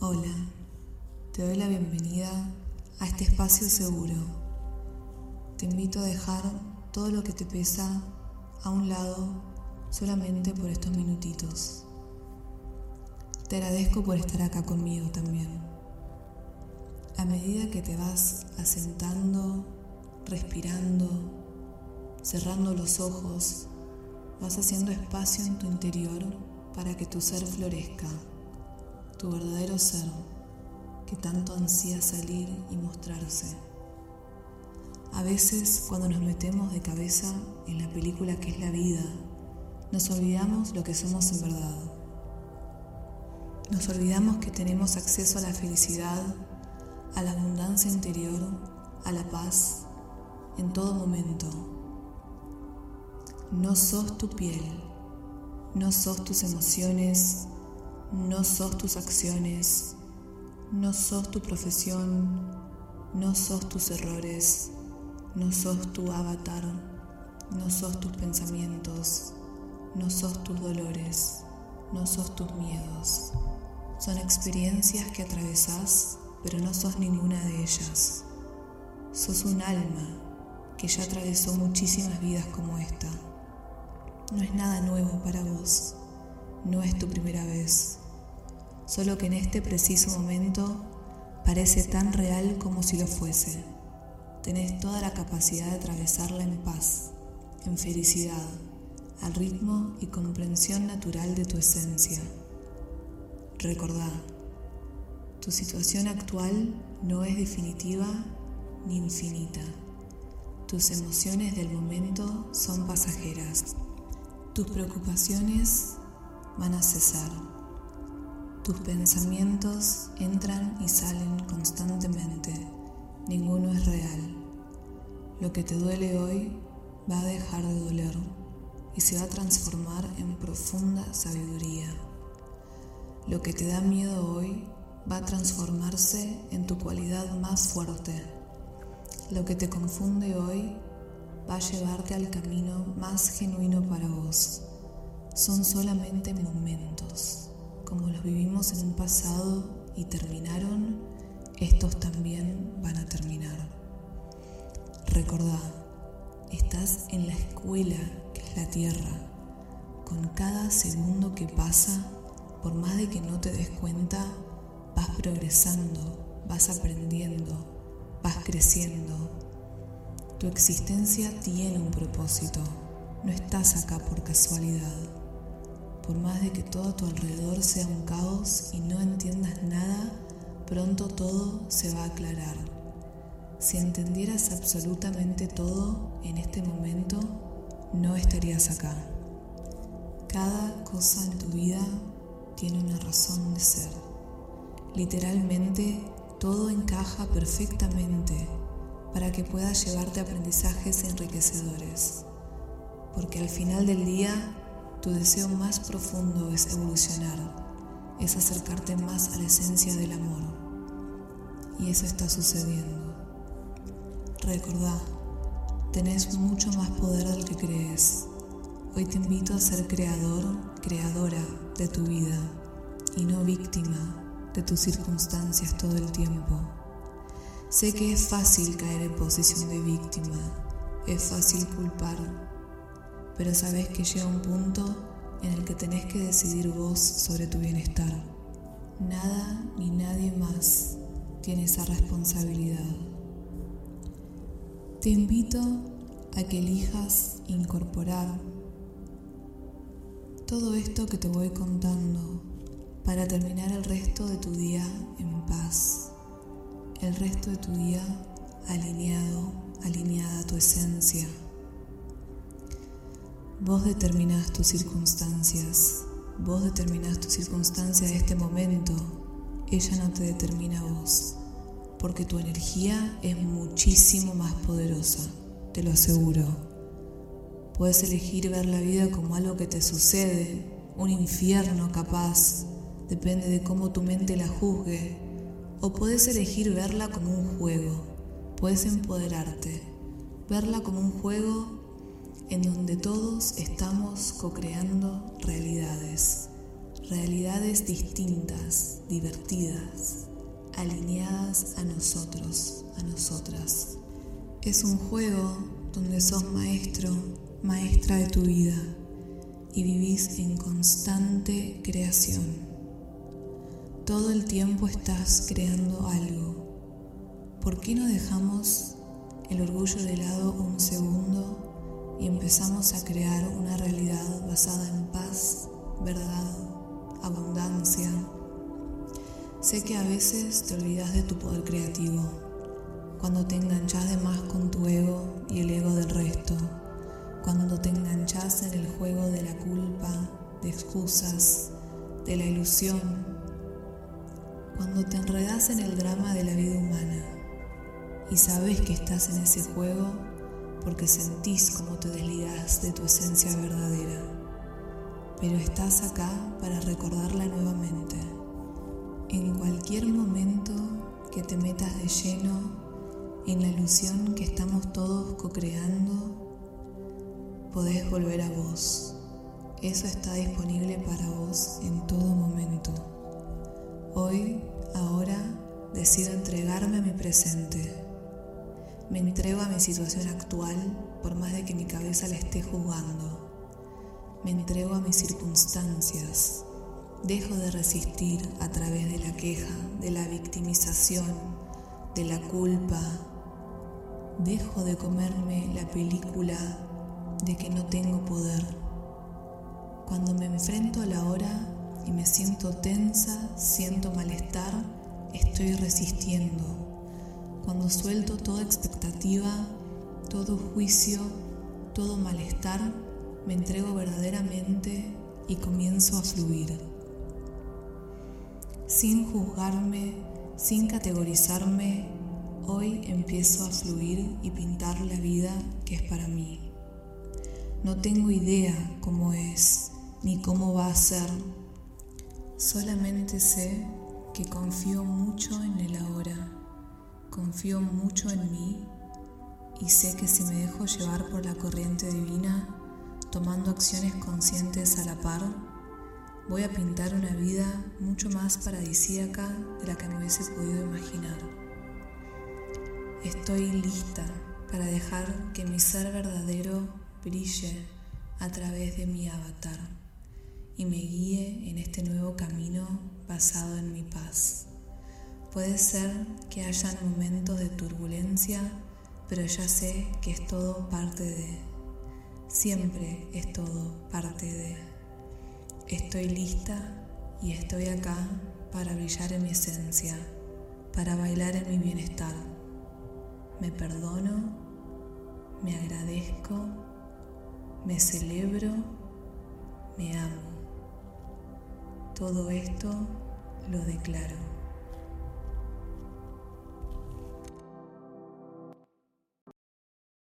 Hola, te doy la bienvenida a este espacio seguro. Te invito a dejar todo lo que te pesa a un lado solamente por estos minutitos. Te agradezco por estar acá conmigo también. A medida que te vas asentando, respirando, cerrando los ojos, vas haciendo espacio en tu interior para que tu ser florezca, tu verdadero ser que tanto ansía salir y mostrarse. A veces cuando nos metemos de cabeza en la película que es la vida, nos olvidamos lo que somos en verdad. Nos olvidamos que tenemos acceso a la felicidad, a la abundancia interior, a la paz, en todo momento. No sos tu piel, no sos tus emociones, no sos tus acciones, no sos tu profesión, no sos tus errores, no sos tu avatar, no sos tus pensamientos, no sos tus dolores, no sos tus miedos. Son experiencias que atravesás, pero no sos ninguna de ellas. Sos un alma que ya atravesó muchísimas vidas como esta. No es nada nuevo para vos, no es tu primera vez, solo que en este preciso momento parece tan real como si lo fuese. Tenés toda la capacidad de atravesarla en paz, en felicidad, al ritmo y comprensión natural de tu esencia. Recordá, tu situación actual no es definitiva ni infinita. Tus emociones del momento son pasajeras. Tus preocupaciones van a cesar. Tus pensamientos entran y salen constantemente. Ninguno es real. Lo que te duele hoy va a dejar de doler y se va a transformar en profunda sabiduría. Lo que te da miedo hoy va a transformarse en tu cualidad más fuerte lo que te confunde hoy va a llevarte al camino más genuino para vos. Son solamente momentos. Como los vivimos en un pasado y terminaron, estos también van a terminar. Recordá, estás en la escuela que es la Tierra. Con cada segundo que pasa, por más de que no te des cuenta, vas progresando, vas aprendiendo, vas creciendo. Tu existencia tiene un propósito. No estás acá por casualidad. Por más de que todo a tu alrededor sea un caos y no entiendas nada, pronto todo se va a aclarar. Si entendieras absolutamente todo en este momento, no estarías acá. Cada cosa en tu vida tiene una razón de ser. Literalmente todo encaja perfectamente para que puedas llevarte aprendizajes enriquecedores. Porque al final del día, tu deseo más profundo es evolucionar, es acercarte más a la esencia del amor. Y eso está sucediendo. Recordá, tenés mucho más poder del que crees. Hoy te invito a ser creador, creadora de tu vida y no víctima de tus circunstancias todo el tiempo. Sé que es fácil caer en posición de víctima, es fácil culpar, pero sabes que llega un punto en el que tenés que decidir vos sobre tu bienestar. Nada ni nadie más tiene esa responsabilidad. Te invito a que elijas incorporar todo esto que te voy contando para terminar el resto de tu día en paz, el resto de tu día alineado, alineada a tu esencia. Vos determinás tus circunstancias, vos determinás tu circunstancia de este momento, ella no te determina vos, porque tu energía es muchísimo más poderosa, te lo aseguro. Puedes elegir ver la vida como algo que te sucede, un infierno capaz, depende de cómo tu mente la juzgue, o puedes elegir verla como un juego, puedes empoderarte, verla como un juego en donde todos estamos co-creando realidades, realidades distintas, divertidas, alineadas a nosotros, a nosotras. Es un juego donde sos maestro, maestra de tu vida y vivís en constante creación. Todo el tiempo estás creando algo. ¿Por qué no dejamos el orgullo de lado un segundo y empezamos a crear una realidad basada en paz, verdad, abundancia? Sé que a veces te olvidas de tu poder creativo, cuando te enganchas de más con tu ego y el ego del resto cuando te enganchas en el juego de la culpa, de excusas, de la ilusión, cuando te enredas en el drama de la vida humana y sabes que estás en ese juego porque sentís como te desligas de tu esencia verdadera, pero estás acá para recordarla nuevamente. En cualquier momento que te metas de lleno en la ilusión que estamos todos co-creando, podés volver a vos. Eso está disponible para vos en todo momento. Hoy, ahora, decido entregarme a mi presente. Me entrego a mi situación actual por más de que mi cabeza la esté jugando. Me entrego a mis circunstancias. Dejo de resistir a través de la queja, de la victimización, de la culpa. Dejo de comerme la película de que no tengo poder. Cuando me enfrento a la hora y me siento tensa, siento malestar, estoy resistiendo. Cuando suelto toda expectativa, todo juicio, todo malestar, me entrego verdaderamente y comienzo a fluir. Sin juzgarme, sin categorizarme, hoy empiezo a fluir y pintar la vida que es para mí. No tengo idea cómo es ni cómo va a ser. Solamente sé que confío mucho en el ahora, confío mucho en mí y sé que si me dejo llevar por la corriente divina, tomando acciones conscientes a la par, voy a pintar una vida mucho más paradisíaca de la que me hubiese podido imaginar. Estoy lista para dejar que mi ser verdadero brille a través de mi avatar y me guíe en este nuevo camino basado en mi paz. Puede ser que hayan momentos de turbulencia, pero ya sé que es todo parte de. Siempre es todo parte de. Estoy lista y estoy acá para brillar en mi esencia, para bailar en mi bienestar. Me perdono, me agradezco me celebro, me amo. Todo esto lo declaro.